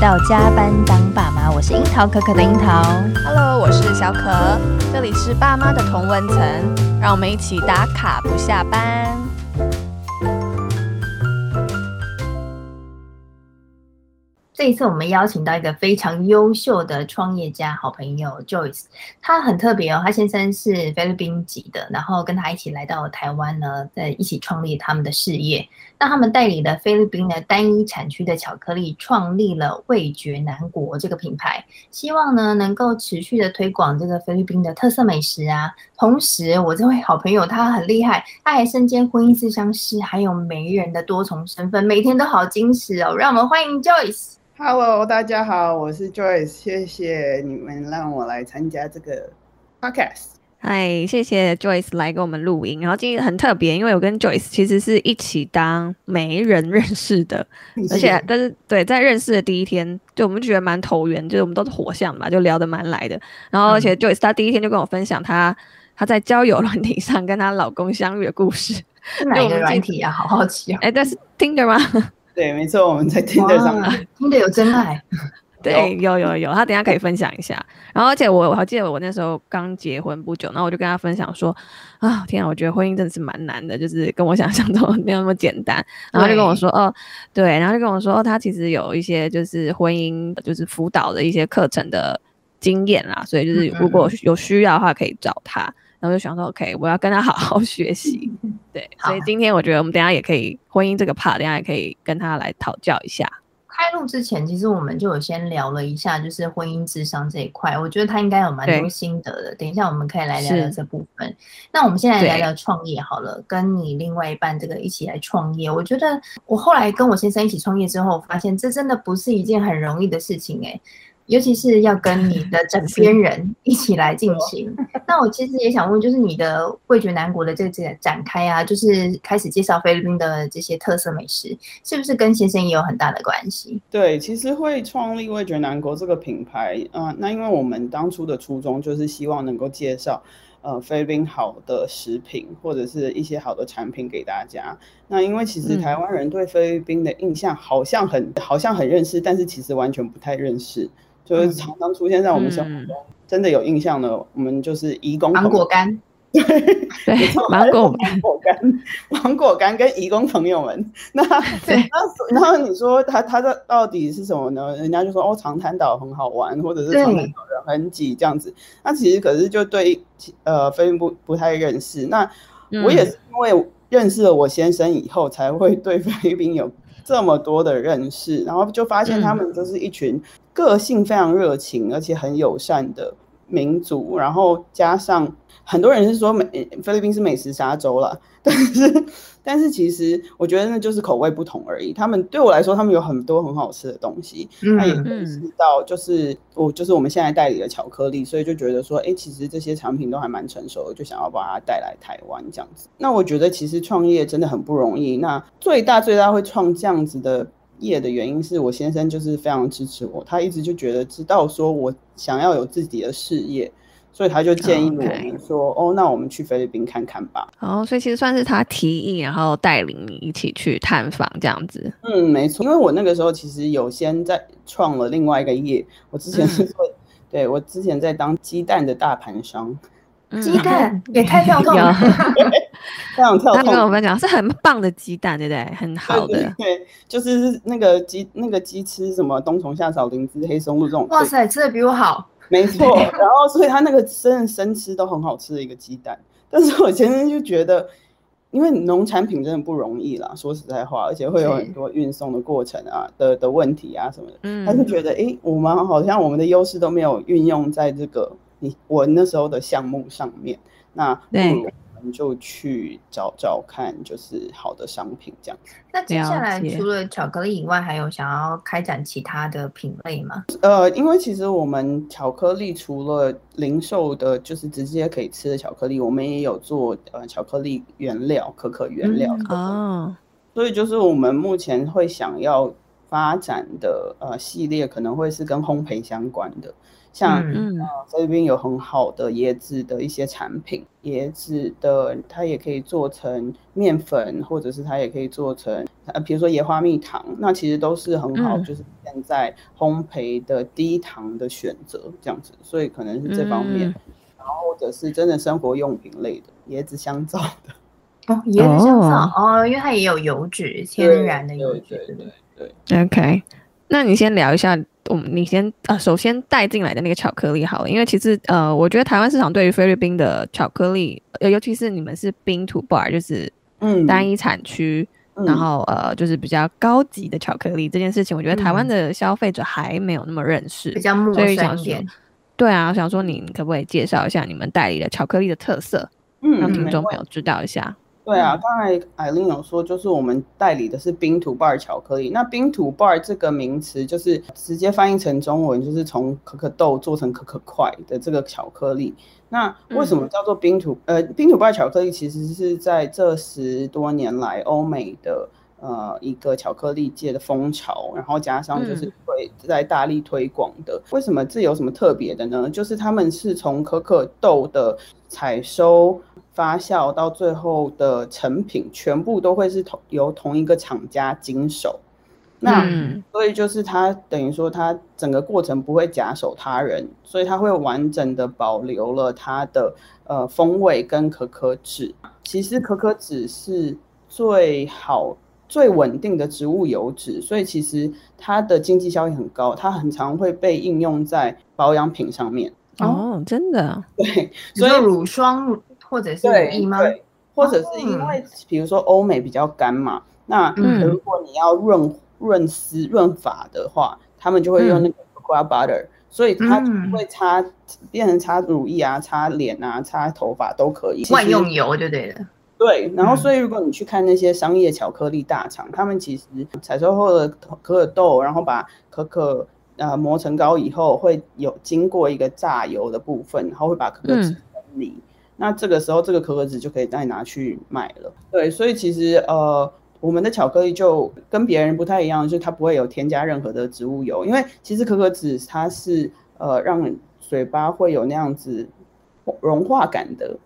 到加班当爸妈，我是樱桃可可的樱桃。Hello，我是小可，这里是爸妈的同温层，让我们一起打卡不下班。这一次我们邀请到一个非常优秀的创业家好朋友 Joyce，他很特别哦，他先生是菲律宾籍的，然后跟他一起来到台湾呢，在一起创立他们的事业。那他们代理了菲律宾的单一产区的巧克力，创立了味觉南国这个品牌，希望呢能够持续的推广这个菲律宾的特色美食啊。同时，我这位好朋友他很厉害，他还身兼婚姻咨商师，还有媒人的多重身份，每天都好矜持哦。让我们欢迎 Joyce。Hello，大家好，我是 Joyce，谢谢你们让我来参加这个 podcast。嗨，谢谢 Joyce 来给我们录音。然后今天很特别，因为我跟 Joyce 其实是一起当媒人认识的，而且但是对，在认识的第一天，就我们就觉得蛮投缘，就是我们都是火象嘛，就聊得蛮来的。然后而且 Joyce 她第一天就跟我分享她她在交友软体上跟她老公相遇的故事。是哪一个软体啊？好好奇啊。哎，但是 Tinder 吗？对，没错，我们在 Tinder 上，Tinder 有真爱。对，有有有，他等一下可以分享一下。然后，而且我我还记得我那时候刚结婚不久，然后我就跟他分享说，啊，天啊，我觉得婚姻真的是蛮难的，就是跟我想象中 没有那么简单。然后就跟我说，哦，对，然后就跟我说，哦，他其实有一些就是婚姻就是辅导的一些课程的经验啦，所以就是如果有需要的话可以找他。然后就想说，OK，我要跟他好好学习。对，所以今天我觉得我们等下也可以婚姻这个 part，等下也可以跟他来讨教一下。开录之前，其实我们就有先聊了一下，就是婚姻智商这一块，我觉得他应该有蛮多心得的。等一下我们可以来聊聊这部分。那我们现在聊聊创业好了，跟你另外一半这个一起来创业。我觉得我后来跟我先生一起创业之后，发现这真的不是一件很容易的事情哎、欸。尤其是要跟你的枕边人一起来进行。那我其实也想问，就是你的味觉南国的这个展开啊，就是开始介绍菲律宾的这些特色美食，是不是跟先生也有很大的关系？对，其实会创立味觉南国这个品牌，嗯、呃，那因为我们当初的初衷就是希望能够介绍呃菲律宾好的食品或者是一些好的产品给大家。那因为其实台湾人对菲律宾的印象好像很、嗯、好像很认识，但是其实完全不太认识。就是常常出现在我们生活中，真的有印象的，嗯、我们就是移工芒果干，对 对，芒果 芒果干，芒果干跟移工朋友们，那 那然后你说他他这到底是什么呢？人家就说哦，长滩岛很好玩，或者是长滩岛人很挤这样子。那其实可是就对呃菲律宾不不太认识。那我也是因为认识了我先生以后，才会对菲律宾有这么多的认识，然后就发现他们就是一群。个性非常热情，而且很友善的民族，然后加上很多人是说美菲律宾是美食沙洲了，但是但是其实我觉得那就是口味不同而已。他们对我来说，他们有很多很好吃的东西，那、嗯、也可以知道，就是我就是我们现在代理的巧克力，所以就觉得说，哎，其实这些产品都还蛮成熟的，就想要把它带来台湾这样子。那我觉得其实创业真的很不容易。那最大最大会创这样子的。业的原因是我先生就是非常支持我，他一直就觉得知道说我想要有自己的事业，所以他就建议我们说.哦，那我们去菲律宾看看吧。哦，所以其实算是他提议，然后带领你一起去探访这样子。嗯，没错，因为我那个时候其实有先在创了另外一个业，我之前是做，嗯、对我之前在当鸡蛋的大盘商。鸡蛋也太 跳痛了，非常跳痛。他跟我们讲是很棒的鸡蛋，对不对？很好的，对，对，就是那个鸡，那个鸡吃什么冬虫夏草、灵芝、黑松露这种。哇塞，吃的比我好。没错，然后所以他那个真的生吃都很好吃的一个鸡蛋。但是我前天就觉得，因为农产品真的不容易啦，说实在话，而且会有很多运送的过程啊的的问题啊什么的。嗯，他就觉得，哎，我们好像我们的优势都没有运用在这个。你我那时候的项目上面，那我们就去找找看，就是好的商品这样。那接下来除了巧克力以外，还有想要开展其他的品类吗？呃，因为其实我们巧克力除了零售的，就是直接可以吃的巧克力，我们也有做呃巧克力原料、可可原料哦。嗯 oh. 所以就是我们目前会想要发展的呃系列，可能会是跟烘焙相关的。像嗯，菲律宾有很好的椰子的一些产品，椰子的它也可以做成面粉，或者是它也可以做成呃，比如说椰花蜜糖，那其实都是很好，嗯、就是现在烘焙的低糖的选择这样子，所以可能是这方面，嗯、然后或者是真的生活用品类的椰子香皂的。哦，椰子香皂哦，因为它也有油脂，天然的油脂，对对对，对。OK，那你先聊一下，我们你先啊，首先带进来的那个巧克力好了，因为其实呃，我觉得台湾市场对于菲律宾的巧克力，呃，尤其是你们是 bean to bar，就是嗯。单一产区，嗯、然后呃就是比较高级的巧克力这件事情，我觉得台湾的消费者还没有那么认识，比较陌生一点。对啊，我想说你可不可以介绍一下你们代理的巧克力的特色，嗯，让听众朋友知道一下。对啊，刚才艾琳有说，就是我们代理的是 bean to bar 巧克力。那 bean to bar 这个名词，就是直接翻译成中文，就是从可可豆做成可可块的这个巧克力。那为什么叫做 bean to 呃 bean to bar 巧克力？其实是在这十多年来欧美的呃一个巧克力界的风潮，然后加上就是会在大力推广的。为什么这有什么特别的呢？就是他们是从可可豆的采收。发酵到最后的成品，全部都会是同由同一个厂家经手。那、嗯、所以就是它等于说，它整个过程不会假手他人，所以它会完整的保留了它的呃风味跟可可脂。其实可可脂是最好最稳定的植物油脂，所以其实它的经济效益很高，它很常会被应用在保养品上面。哦，真的？对，所以乳霜。或者是乳液吗？对，或者是因为比如说欧美比较干嘛，那如果你要润润丝润发的话，他们就会用那个 cocoa butter，所以它会擦变成擦乳液啊、擦脸啊、擦头发都可以。万用油就对了。对，然后所以如果你去看那些商业巧克力大厂，他们其实采收后的可可豆，然后把可可呃磨成膏以后，会有经过一个榨油的部分，然后会把可可脂分离。那这个时候，这个可可脂就可以再拿去卖了。对，所以其实呃，我们的巧克力就跟别人不太一样，就是它不会有添加任何的植物油，因为其实可可脂它是呃让嘴巴会有那样子融化感的。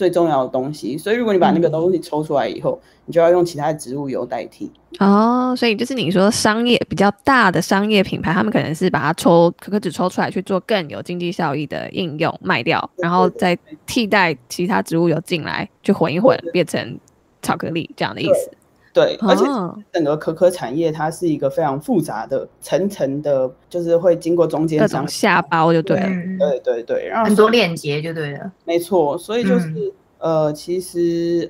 最重要的东西，所以如果你把那个东西抽出来以后，嗯、你就要用其他的植物油代替。哦，所以就是你说商业比较大的商业品牌，他们可能是把它抽可可脂抽出来去做更有经济效益的应用卖掉，然后再替代其他植物油进来，去混一混变成巧克力这样的意思。对，而且整个可可产业它是一个非常复杂的层层的，就是会经过中间商下包就对了，对对对，然后很多链接就对了，没错。所以就是、嗯、呃，其实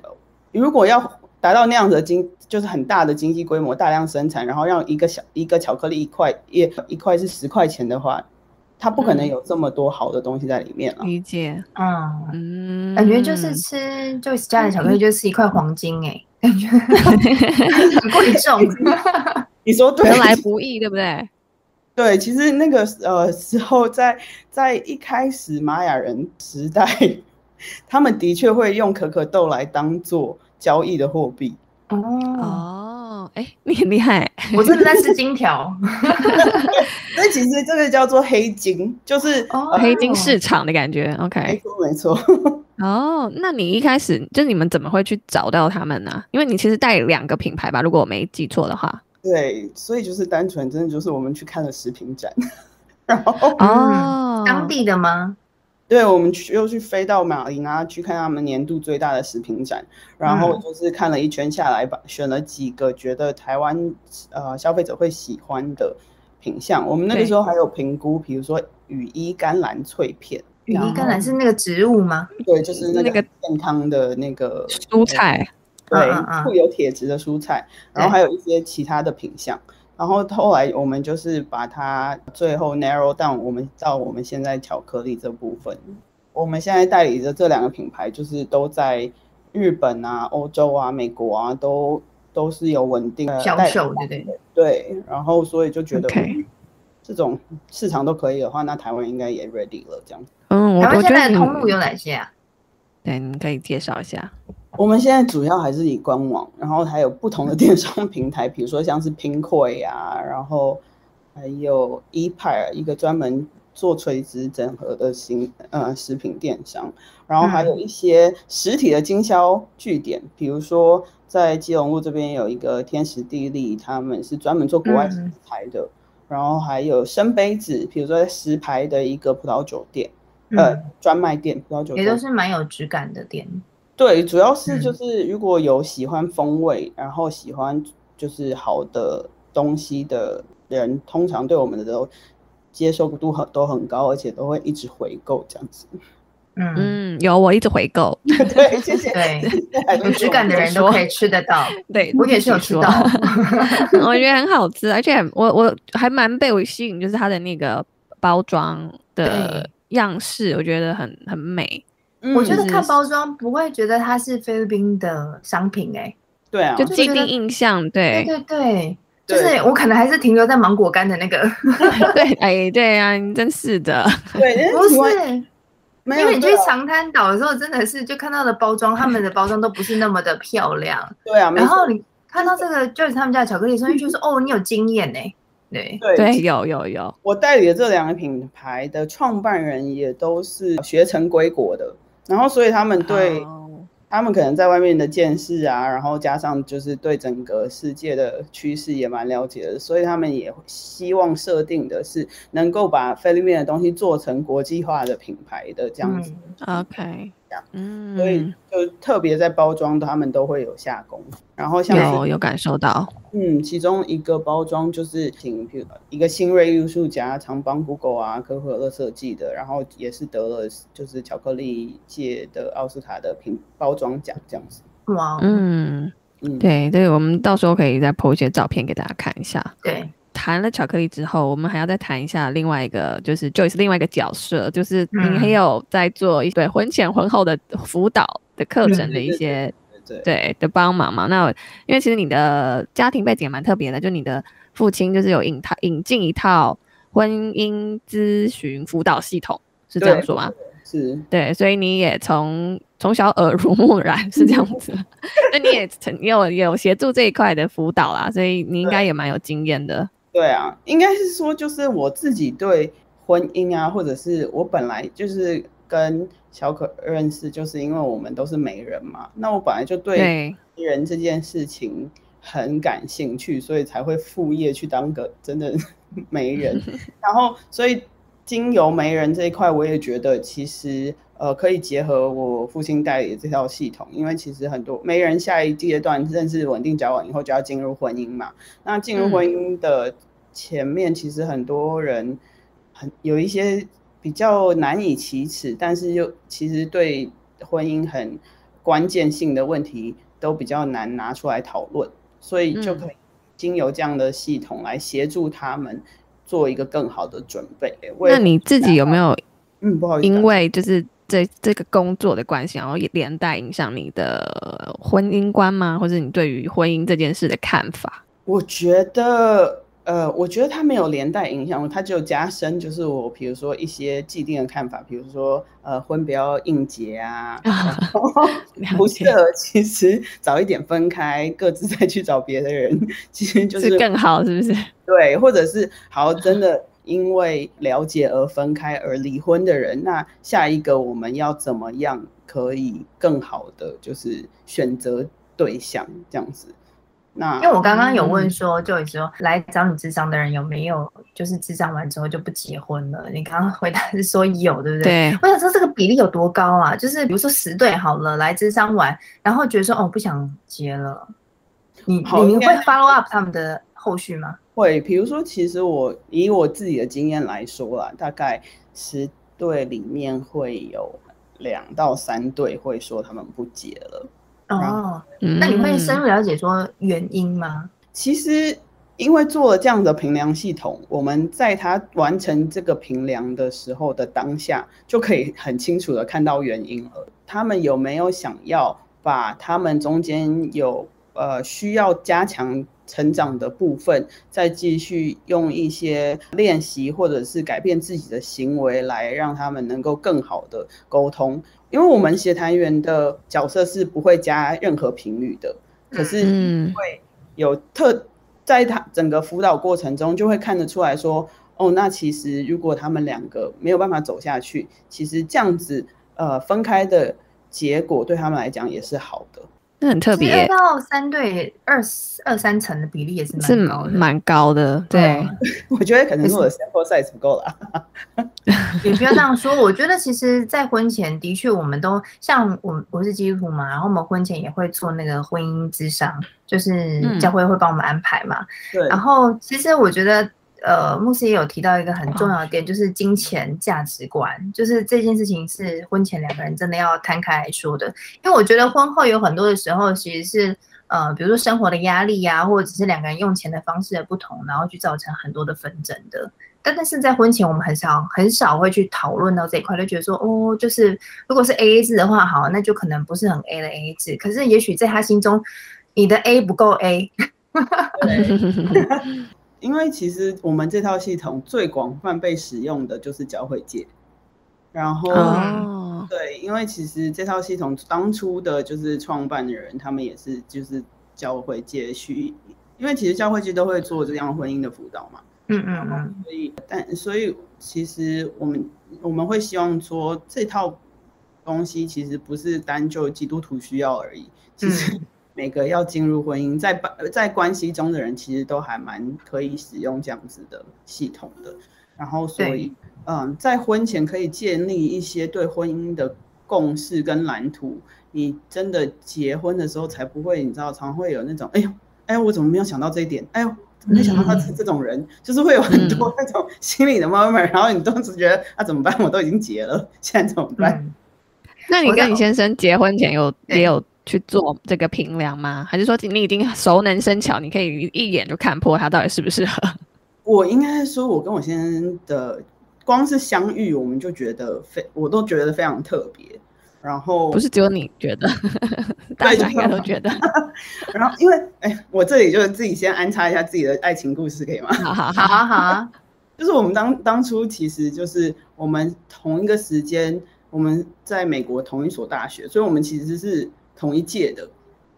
如果要达到那样的经，就是很大的经济规模，大量生产，然后让一个小一个巧克力一块一一块是十块钱的话，它不可能有这么多好的东西在里面了。理解，嗯，感觉就是吃 Joyce 家的巧克力就是一块黄金哎、欸。感觉很贵重，你说对，得来不易，对不对？对，其实那个呃时候在，在在一开始玛雅人时代，他们的确会用可可豆来当做交易的货币。哦哦，哎，你很厉害，我真的在吃金条。那其实这个叫做黑金，就是、哦呃、黑金市场的感觉。OK，没错，没错。哦，那你一开始就你们怎么会去找到他们呢？因为你其实带两个品牌吧，如果我没记错的话。对，所以就是单纯真的就是我们去看了食品展，然后哦，当地的吗？对，我们去又去飞到马尼拉去看他们年度最大的食品展，然后就是看了一圈下来吧，选了几个觉得台湾呃消费者会喜欢的品相。我们那个时候还有评估，比如说雨衣甘蓝脆片。羽衣甘蓝是那个植物吗？对，就是那个健康的那个蔬菜，对，富有铁质的蔬菜。然后还有一些其他的品相。然后后来我们就是把它最后 narrow down，我们到我们现在巧克力这部分。我们现在代理的这两个品牌，就是都在日本啊、欧洲啊、美国啊，都都是有稳定的销售，对对对。然后所以就觉得。这种市场都可以的话，那台湾应该也 ready 了。这样，嗯，台湾现在的通路有哪些啊？对，你可以介绍一下。我们现在主要还是以官网，然后还有不同的电商平台，比如说像是 Pinkoi 啊，然后还有 e p i r 一个专门做垂直整合的新呃食品电商，然后还有一些实体的经销据点，比如说在基隆路这边有一个天时地利，他们是专门做国外食材的，然后还有生杯子，比如说在石牌的一个葡萄酒店，呃，专卖店葡萄酒店也都是蛮有质感的店。对，主要是就是如果有喜欢风味，然后喜欢就是好的东西的人，通常对我们的都接受度很都很高，而且都会一直回购这样子。嗯嗯，有我一直回购。对，谢谢。对，有质感的人都可以吃得到。对，我也是有吃到，我觉得很好吃，而且我我还蛮被我吸引，就是它的那个包装的样式，我觉得很很美。我觉得看包装不会觉得它是菲律宾的商品哎、欸，对啊，就既定印象，对对对对，就是我可能还是停留在芒果干的那个，对，哎，对啊，你真是的，对，不是，因为你去长滩岛的时候，真的是就看到的包装，他们的包装都不是那么的漂亮，对啊，然后你看到这个就是他们家的巧克力，所以就是 哦，你有经验呢、欸，对对对，有有有，我代理的这两个品牌的创办人也都是学成归国的。然后，所以他们对，oh. 他们可能在外面的见识啊，然后加上就是对整个世界的趋势也蛮了解的，所以他们也希望设定的是能够把菲律宾的东西做成国际化的品牌的这样子。OK。嗯，所以就特别在包装，他们都会有下功夫。然后像有有感受到，嗯，其中一个包装就是请，比如一个新锐艺术家常帮 Google 啊、可口可乐设计的，然后也是得了就是巧克力界的奥斯卡的品包装奖这样子。哇，嗯嗯，对对，我们到时候可以再 po 一些照片给大家看一下。对。谈了巧克力之后，我们还要再谈一下另外一个，就是 Joyce 另外一个角色，就是你还有在做一对婚前婚后的辅导的课程的一些对的帮忙嘛？那因为其实你的家庭背景也蛮特别的，就你的父亲就是有引他引进一套婚姻咨询辅导系统，是这样说吗？是对，所以你也从从小耳濡目染是这样子，那你也曾有有协助这一块的辅导啦，所以你应该也蛮有经验的。对啊，应该是说，就是我自己对婚姻啊，或者是我本来就是跟小可认识，就是因为我们都是媒人嘛。那我本来就对人这件事情很感兴趣，所以才会副业去当个真的 媒人。然后，所以经由媒人这一块，我也觉得其实呃可以结合我父亲代理的这套系统，因为其实很多媒人下一阶段认识稳定交往以后就要进入婚姻嘛。那进入婚姻的前面其实很多人很有一些比较难以启齿，但是又其实对婚姻很关键性的问题都比较难拿出来讨论，所以就可以经由这样的系统来协助他们做一个更好的准备。那你自己有没有嗯，不好意思，因为就是这这个工作的关系，然后也连带影响你的婚姻观吗？或者你对于婚姻这件事的看法？我觉得。呃，我觉得它没有连带影响，它就加深，就是我比如说一些既定的看法，比如说呃，婚不要硬结啊，不适合，其实早一点分开，各自再去找别的人，其实就是，是更好，是不是？对，或者是好，真的因为了解而分开而离婚的人，那下一个我们要怎么样可以更好的就是选择对象这样子。那因为我刚刚有问说，就说来找你智商的人有没有，就是智商完之后就不结婚了？你刚刚回答是说有，对不对？对。我想说这个比例有多高啊？就是比如说十对好了，来智商完，然后觉得说哦不想结了，你你会 follow up 他们的后续吗？会，比如说其实我以我自己的经验来说啦，大概十对里面会有两到三对会说他们不结了。哦，那你会深入了解说原因吗？其实，因为做了这样的评量系统，我们在他完成这个评量的时候的当下，就可以很清楚的看到原因了。他们有没有想要把他们中间有呃需要加强成长的部分，再继续用一些练习或者是改变自己的行为，来让他们能够更好的沟通。因为我们协谈员的角色是不会加任何频率的，可是会有特在他整个辅导过程中就会看得出来说，哦，那其实如果他们两个没有办法走下去，其实这样子呃分开的结果对他们来讲也是好的。那很特别，二到三对二二三层的比例也是蛮高的，蛮高的。对，我觉得可能是我的 sample size 不够了。也不要这样说，我觉得其实，在婚前的确，我们都像我我是基督徒嘛，然后我们婚前也会做那个婚姻之商，就是教会会帮我们安排嘛。对。然后其实我觉得。呃，牧师也有提到一个很重要的点，就是金钱价值观，就是这件事情是婚前两个人真的要摊开来说的。因为我觉得婚后有很多的时候，其实是呃，比如说生活的压力呀、啊，或者只是两个人用钱的方式的不同，然后去造成很多的纷争的。但但是在婚前，我们很少很少会去讨论到这一块，就觉得说，哦，就是如果是 A A 制的话，好，那就可能不是很 A 的 A A 制。可是也许在他心中，你的 A 不够 A。因为其实我们这套系统最广泛被使用的就是教会界，然后、哦、对，因为其实这套系统当初的就是创办的人，他们也是就是教会界去，因为其实教会界都会做这样婚姻的辅导嘛，嗯嗯嗯，所以但所以其实我们我们会希望说这套东西其实不是单就基督徒需要而已，其实、嗯。每个要进入婚姻，在在关系中的人，其实都还蛮可以使用这样子的系统的。然后，所以，嗯，在婚前可以建立一些对婚姻的共识跟蓝图。你真的结婚的时候，才不会，你知道，常会有那种，哎呦，哎，我怎么没有想到这一点？哎呦，没想到他是这种人，嗯、就是会有很多那种心理的 moment、嗯。然后你当时觉得，啊，怎么办？我都已经结了，现在怎么办？嗯、那你跟你先生结婚前有也有？去做这个评量吗？还是说你已经熟能生巧，你可以一眼就看破他到底适不适合？我应该说，我跟我先生的光是相遇，我们就觉得非我都觉得非常特别。然后不是只有你觉得，大家应该都觉得。然后因为哎，我这里就是自己先安插一下自己的爱情故事，可以吗？好好好啊好啊，就是我们当当初其实就是我们同一个时间，我们在美国同一所大学，所以我们其实是。同一届的，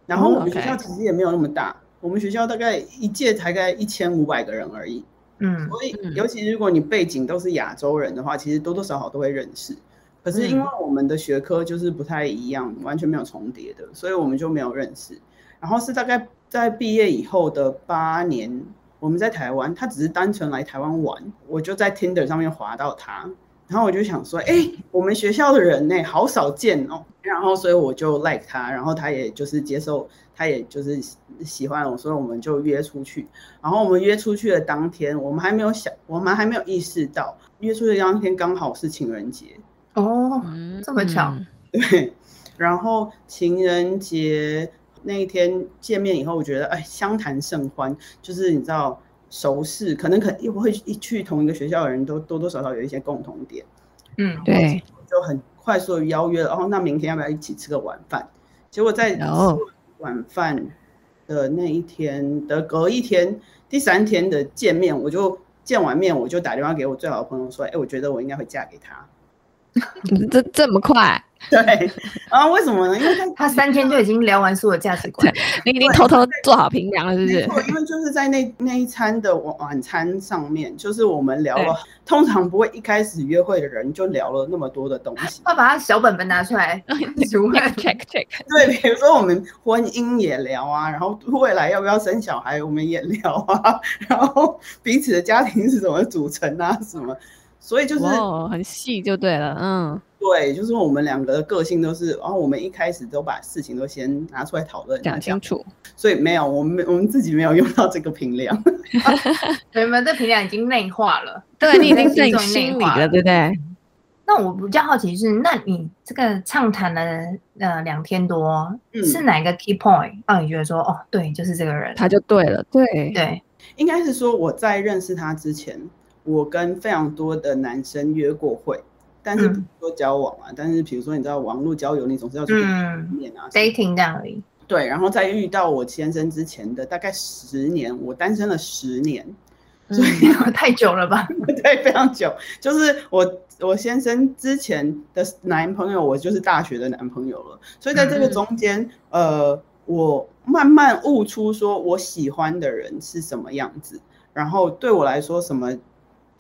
然后我们学校其实也没有那么大，oh. 我们学校大概一届才概一千五百个人而已。嗯，所以尤其如果你背景都是亚洲人的话，其实多多少少都会认识。可是因为我们的学科就是不太一样，完全没有重叠的，所以我们就没有认识。然后是大概在毕业以后的八年，我们在台湾，他只是单纯来台湾玩，我就在 Tinder 上面滑到他。然后我就想说，哎、欸，我们学校的人呢，好少见哦。然后所以我就 like 他，然后他也就是接受，他也就是喜欢我，所以我们就约出去。然后我们约出去的当天，我们还没有想，我们还没有意识到，约出去的当天刚好是情人节。哦，这么巧。对。然后情人节那一天见面以后，我觉得哎，相谈甚欢，就是你知道。熟识可能可又会一去同一个学校的人都多多少少有一些共同点，嗯，对，就很快速的邀约了，然后那明天要不要一起吃个晚饭？结果在吃晚饭的那一天的隔一天，第三天的见面，我就见完面我就打电话给我最好的朋友说，哎，我觉得我应该会嫁给他。这这么快？对，然后为什么呢？因为他他三天就已经聊完所有价值观，你已经偷偷做好评量了，是不是？因为就是在那那一餐的晚晚餐上面，就是我们聊了，通常不会一开始约会的人就聊了那么多的东西。他把他小本本拿出来，如何 check check？对，比如说我们婚姻也聊啊，然后未来要不要生小孩，我们也聊啊，然后彼此的家庭是怎么组成啊，什么。所以就是很细就对了，嗯，对，就是我们两个的个性都是，然后我们一开始都把事情都先拿出来讨论，讲清楚。所以没有，我们我们自己没有用到这个评量，你们这评量已经内化了，对，你已经在心里了，对不对？那我比较好奇是，那你这个畅谈了呃两天多，嗯，是哪一个 key point 让你觉得说，哦，对，就是这个人，他就对了，对对，应该是说我在认识他之前。我跟非常多的男生约过会，但是不说交往啊，嗯、但是比如说你知道网络交友，你总是要去面啊，dating 这样而已。对，然后在遇到我先生之前的大概十年，我单身了十年，所以、嗯、太久了吧？对，非常久。就是我我先生之前的男朋友，我就是大学的男朋友了，所以在这个中间，嗯、呃，我慢慢悟出说我喜欢的人是什么样子，然后对我来说什么。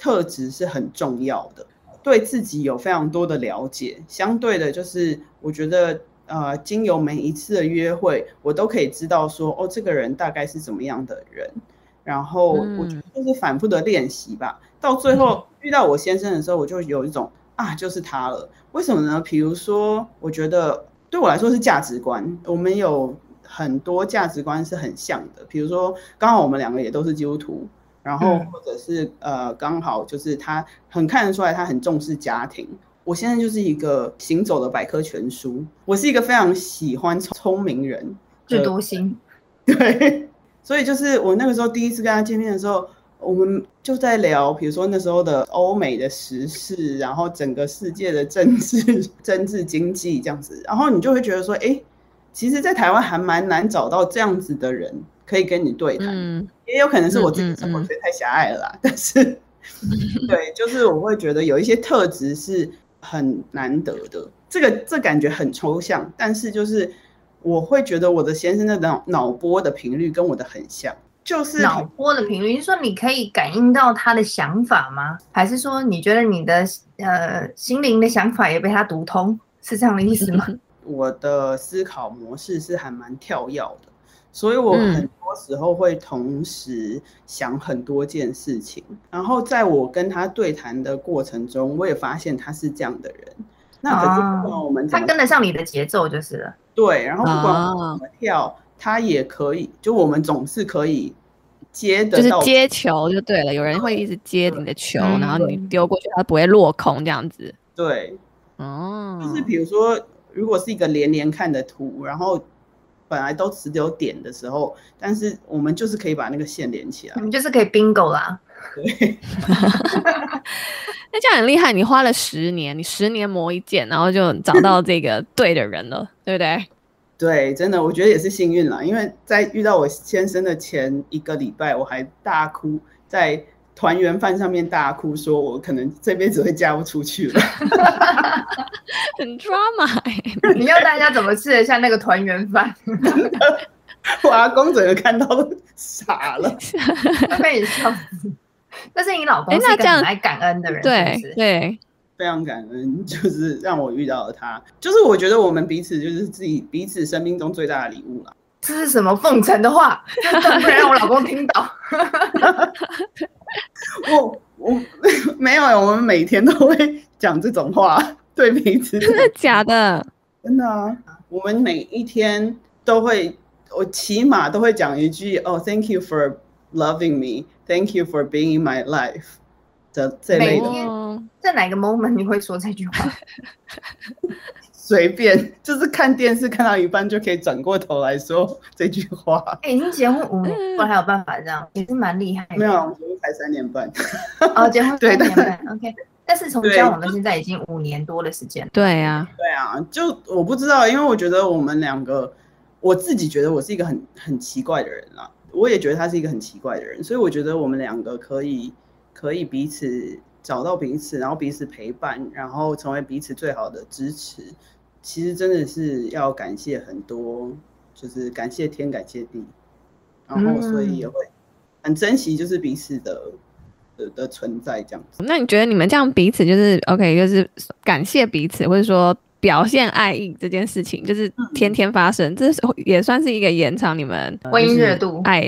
特质是很重要的，对自己有非常多的了解。相对的，就是我觉得，呃，经由每一次的约会，我都可以知道说，哦，这个人大概是怎么样的人。然后我觉得就是反复的练习吧。嗯、到最后遇到我先生的时候，我就有一种啊，就是他了。为什么呢？比如说，我觉得对我来说是价值观，我们有很多价值观是很像的。比如说，刚好我们两个也都是基督徒。然后，或者是、嗯、呃，刚好就是他很看得出来，他很重视家庭。我现在就是一个行走的百科全书，我是一个非常喜欢聪明人，智多星。对，所以就是我那个时候第一次跟他见面的时候，我们就在聊，比如说那时候的欧美的时事，然后整个世界的政治、政治经济这样子，然后你就会觉得说，哎，其实，在台湾还蛮难找到这样子的人。可以跟你对谈，嗯、也有可能是我自己生活圈太狭隘了啦。嗯嗯嗯、但是，对，就是我会觉得有一些特质是很难得的。这个这感觉很抽象，但是就是我会觉得我的先生的脑脑波的频率跟我的很像，就是脑波的频率。就是说你可以感应到他的想法吗？还是说你觉得你的呃心灵的想法也被他读通？是这样的意思吗？我的思考模式是还蛮跳跃的。所以我很多时候会同时想很多件事情，嗯、然后在我跟他对谈的过程中，我也发现他是这样的人。那可是不管我们、啊、他跟得上你的节奏就是了。对，然后不管我们怎么跳，啊、他也可以，就我们总是可以接的，就是接球就对了。有人会一直接你的球，然后你丢过去，他不会落空这样子。对，哦、嗯，就是比如说，如果是一个连连看的图，然后。本来都只有点的时候，但是我们就是可以把那个线连起来，我们就是可以 bingo 啦。对，那这样很厉害，你花了十年，你十年磨一剑，然后就找到这个对的人了，对不对？对，真的，我觉得也是幸运了，因为在遇到我先生的前一个礼拜，我还大哭在。团圆饭上面大哭，说我可能这辈子会嫁不出去了，很 drama、欸。你要大家怎么吃得下那个团圆饭？我阿公整个看到都傻了，被你笑死。但是你老公是一个很爱感恩的人，对对，非常感恩，就是让我遇到了他。就是我觉得我们彼此就是自己彼此生命中最大的礼物了。这是什么奉承的话？不然让我老公听到。我我没有，我们每天都会讲这种话，对彼此。真的假的？真的啊！我们每一天都会，我起码都会讲一句哦，Thank you for loving me, Thank you for being in my life 的这类的。每天在哪个 moment 你会说这句话？随便，就是看电视看到一半就可以转过头来说这句话。哎、欸，已经结婚五年，我还有办法这样，也是蛮厉害的。没有，才三年半。哦，结婚 三年半，OK。但是从交往到现在已经五年多的时间了。对呀，对啊，就我不知道，因为我觉得我们两个，我自己觉得我是一个很很奇怪的人啦，我也觉得他是一个很奇怪的人，所以我觉得我们两个可以可以彼此找到彼此，然后彼此陪伴，然后成为彼此最好的支持。其实真的是要感谢很多，就是感谢天，感谢地，然后所以也会很珍惜，就是彼此的的的存在这样子。那你觉得你们这样彼此就是 OK，就是感谢彼此，或者说表现爱意这件事情，就是天天发生，嗯、这也算是一个延长你们婚姻热度爱，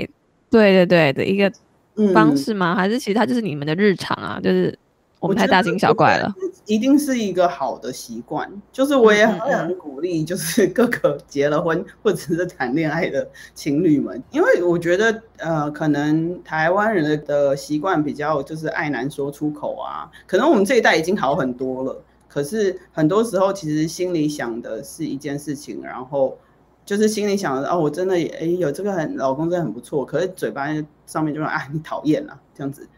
对对对的一个方式吗？嗯、还是其实它就是你们的日常啊？就是。我们太大惊小怪了，一定是一个好的习惯。就是我也很鼓励，就是 各个结了婚或者是谈恋爱的情侣们，因为我觉得，呃，可能台湾人的习惯比较就是爱难说出口啊。可能我们这一代已经好很多了，可是很多时候其实心里想的是一件事情，然后就是心里想的哦，我真的哎有这个很老公真的很不错，可是嘴巴上面就说啊你讨厌了这样子。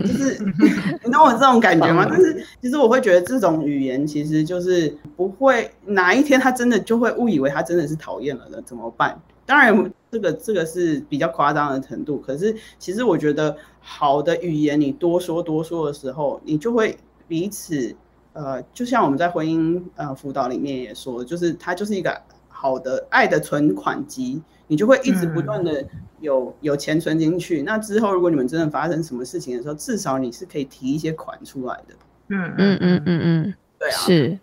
就是 你懂我这种感觉吗？但是其实我会觉得这种语言其实就是不会哪一天他真的就会误以为他真的是讨厌了的，怎么办？当然这个这个是比较夸张的程度，可是其实我觉得好的语言你多说多说的时候，你就会彼此呃，就像我们在婚姻呃辅导里面也说，就是它就是一个好的爱的存款机，你就会一直不断的有、嗯、有钱存进去。那之后如果你们真的发生什么事情的时候，至少你是可以提一些款出来的。嗯嗯嗯嗯嗯，对啊，是。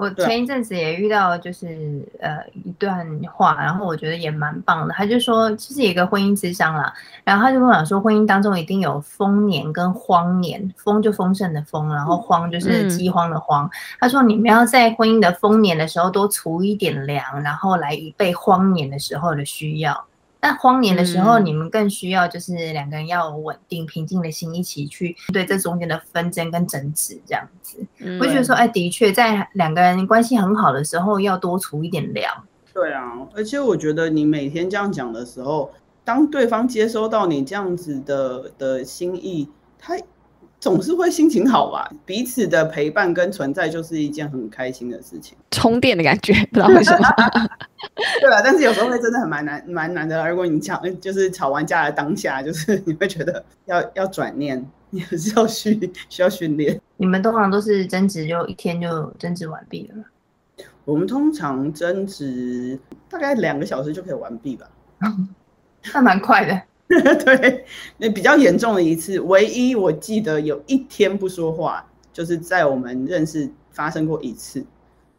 我前一阵子也遇到，就是呃一段话，然后我觉得也蛮棒的。他就说，其实一个婚姻之商啦，然后他就跟我讲说，婚姻当中一定有丰年跟荒年，丰就丰盛的丰，然后荒就是饥荒的荒。嗯、他说，你们要在婚姻的丰年的时候多储一点粮，然后来以备荒年的时候的需要。但荒年的时候，你们更需要就是两个人要稳定、平静的心，一起去对这中间的纷争跟争执这样子。嗯、我觉得说，哎，的确，在两个人关系很好的时候，要多出一点粮。对啊，而且我觉得你每天这样讲的时候，当对方接收到你这样子的的心意，他。总是会心情好吧，彼此的陪伴跟存在就是一件很开心的事情，充电的感觉，不知道为什么。对啊，但是有时候会真的很蛮难，蛮难的。如果你吵，就是吵完架的当下，就是你会觉得要要转念，你还是要需需要训练。你们通常都是争执就一天就争执完毕了吗？我们通常争执大概两个小时就可以完毕吧，那蛮快的。对，那比较严重的一次，唯一我记得有一天不说话，就是在我们认识发生过一次，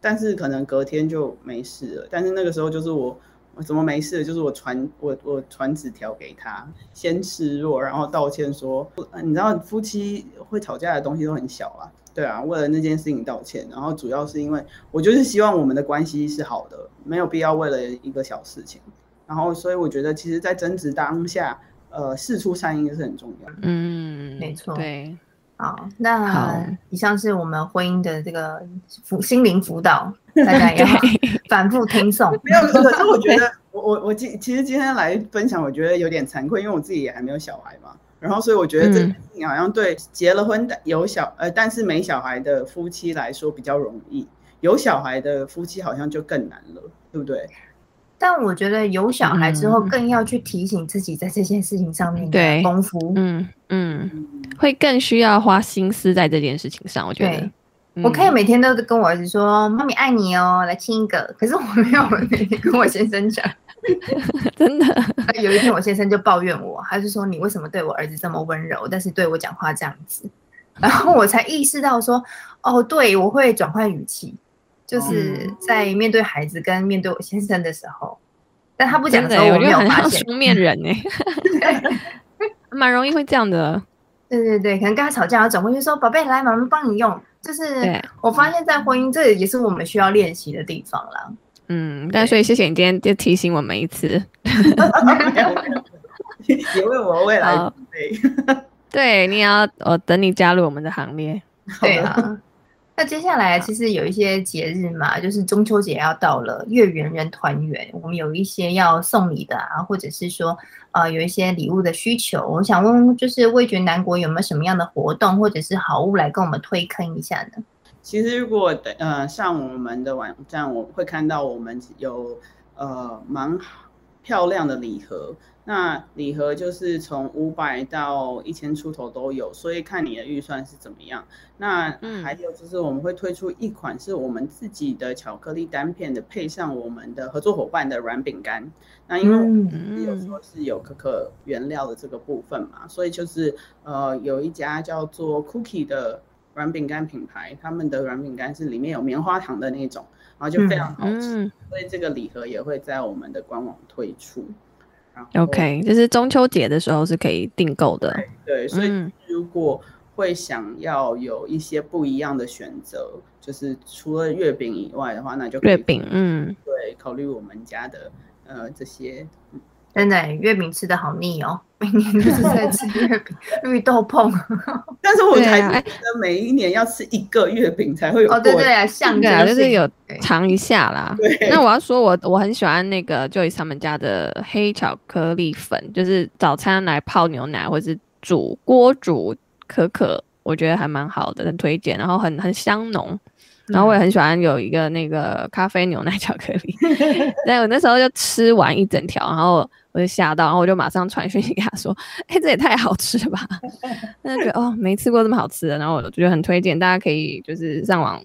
但是可能隔天就没事了。但是那个时候就是我，我怎么没事？就是我传我我传纸条给他，先示弱，然后道歉说，你知道夫妻会吵架的东西都很小啊，对啊，为了那件事情道歉，然后主要是因为我就是希望我们的关系是好的，没有必要为了一个小事情。然后，所以我觉得，其实，在争执当下，呃，事出善意是很重要。嗯，没错。对，好，那以上是我们婚姻的这个辅心灵辅导，大家 要反复听诵。没有，可是我觉得，我我我今其实今天来分享，我觉得有点惭愧，因为我自己也还没有小孩嘛。然后，所以我觉得这件事情好像对结了婚的有小呃，但是没小孩的夫妻来说比较容易，有小孩的夫妻好像就更难了，对不对？但我觉得有小孩之后，更要去提醒自己在这件事情上面的功夫。嗯嗯，会更需要花心思在这件事情上。我觉得，嗯、我可以每天都跟我儿子说：“妈咪爱你哦，来亲一个。”可是我没有每天跟我先生讲，真的。有一天我先生就抱怨我，他就说：“你为什么对我儿子这么温柔，但是对我讲话这样子？”然后我才意识到说：“哦，对，我会转换语气。”就是在面对孩子跟面对我先生的时候，但他不讲的时候，我没有发现。双面人哎，蛮容易会这样的。对对对，可能跟他吵架，他总会去说：“宝贝，来，妈妈帮你用。”就是我发现，在婚姻这也是我们需要练习的地方啦。嗯，但所以谢谢你今天就提醒我们一次，也为我未来准备。对，你也要我等你加入我们的行列。对啊。那接下来其实有一些节日嘛，就是中秋节要到了，月圆人团圆，我们有一些要送礼的啊，或者是说呃有一些礼物的需求。我想问问，就是味觉南国有没有什么样的活动或者是好物来跟我们推坑一下呢？其实如果呃上我们的网站，我会看到我们有呃蛮漂亮的礼盒。那礼盒就是从五百到一千出头都有，所以看你的预算是怎么样。那还有就是我们会推出一款是我们自己的巧克力单片的，配上我们的合作伙伴的软饼干。那因为我们有说是有可可原料的这个部分嘛，所以就是呃有一家叫做 Cookie 的软饼干品牌，他们的软饼干是里面有棉花糖的那种，然后就非常好吃。所以这个礼盒也会在我们的官网推出。OK，就是中秋节的时候是可以订购的。对，对，所以如果会想要有一些不一样的选择，嗯、就是除了月饼以外的话，那就月饼，嗯，对，考虑我们家的呃这些。真的，月饼吃的好腻哦，每年都是在吃月饼，绿豆椪。但是我才觉得每一年要吃一个月饼才会有哦，对对啊，像对啊，就是有尝一下啦。那我要说我我很喜欢那个 Joyce 他们家的黑巧克力粉，就是早餐来泡牛奶或者是煮锅煮可可，我觉得还蛮好的，很推荐。然后很很香浓。然后我也很喜欢有一个那个咖啡牛奶巧克力，但我那时候就吃完一整条，然后我就吓到，然后我就马上传讯息给他说：“哎，这也太好吃了吧！”那就觉得哦，没吃过这么好吃的，然后我就觉得很推荐，大家可以就是上网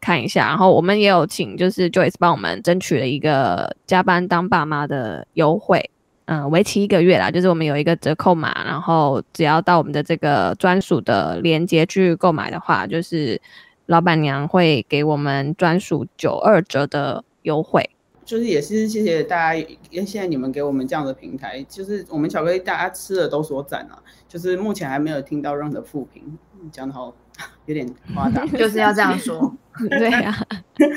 看一下。然后我们也有请就是 Joyce 帮我们争取了一个加班当爸妈的优惠，嗯，为期一个月啦，就是我们有一个折扣码，然后只要到我们的这个专属的链接去购买的话，就是老板娘会给我们专属九二折的优惠。就是也是谢谢大家，因为现在你们给我们这样的平台，就是我们巧克力大家吃了都说赞啊，就是目前还没有听到任何负评，讲的好有点夸大，就是要这样说，对呀、啊，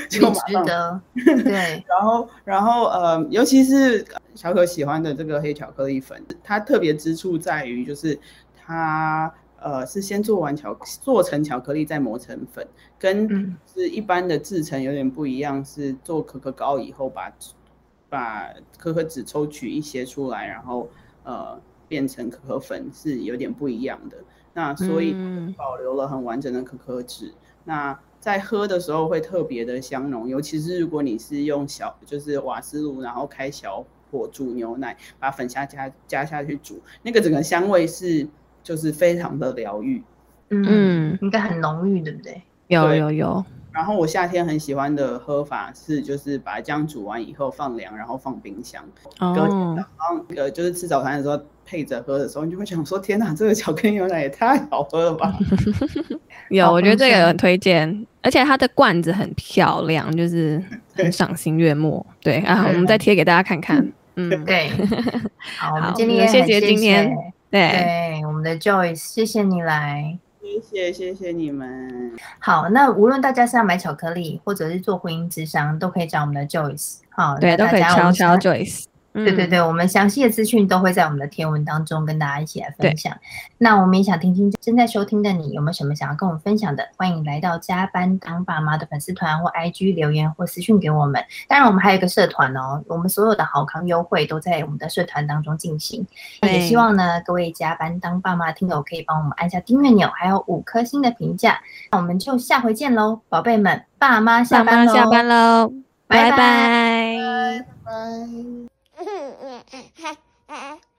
就值得，对，然后然后呃，尤其是小可喜欢的这个黑巧克力粉，它特别之处在于就是它。呃，是先做完巧做成巧克力，再磨成粉，跟是一般的制成有点不一样。是做可可膏以后把，把把可可脂抽取一些出来，然后呃变成可可粉，是有点不一样的。那所以保留了很完整的可可脂。嗯、那在喝的时候会特别的香浓，尤其是如果你是用小就是瓦斯炉，然后开小火煮牛奶，把粉下加加下去煮，那个整个香味是。就是非常的疗愈，嗯，应该很浓郁，对不对？有有有。然后我夏天很喜欢的喝法是，就是把姜煮完以后放凉，然后放冰箱。哦。隔天早上呃，就是吃早餐的时候配着喝的时候，你就会想说：天哪，这个巧克力牛奶也太好喝了吧！有，我觉得这个很推荐，而且它的罐子很漂亮，就是 很赏心悦目。对，对啊，我们再贴给大家看看。嗯，对。好，我们今天谢谢今天。对，我们的 Joyce，谢谢你来，谢谢谢谢你们。好，那无论大家是要买巧克力，或者是做婚姻之商，都可以找我们的 Joyce。好，对，都可以敲敲 Joyce。对对对，嗯、我们详细的资讯都会在我们的贴文当中跟大家一起来分享。那我们也想听听正在收听的你有没有什么想要跟我们分享的？欢迎来到加班当爸妈的粉丝团或 IG 留言或私讯给我们。当然，我们还有一个社团哦，我们所有的好康优惠都在我们的社团当中进行。也希望呢，各位加班当爸妈的听友可以帮我们按下订阅钮，还有五颗星的评价。那我们就下回见喽，宝贝们，爸妈下班喽，下班喽，拜拜。拜拜。拜拜。嗯嗯嗯嗯嗯。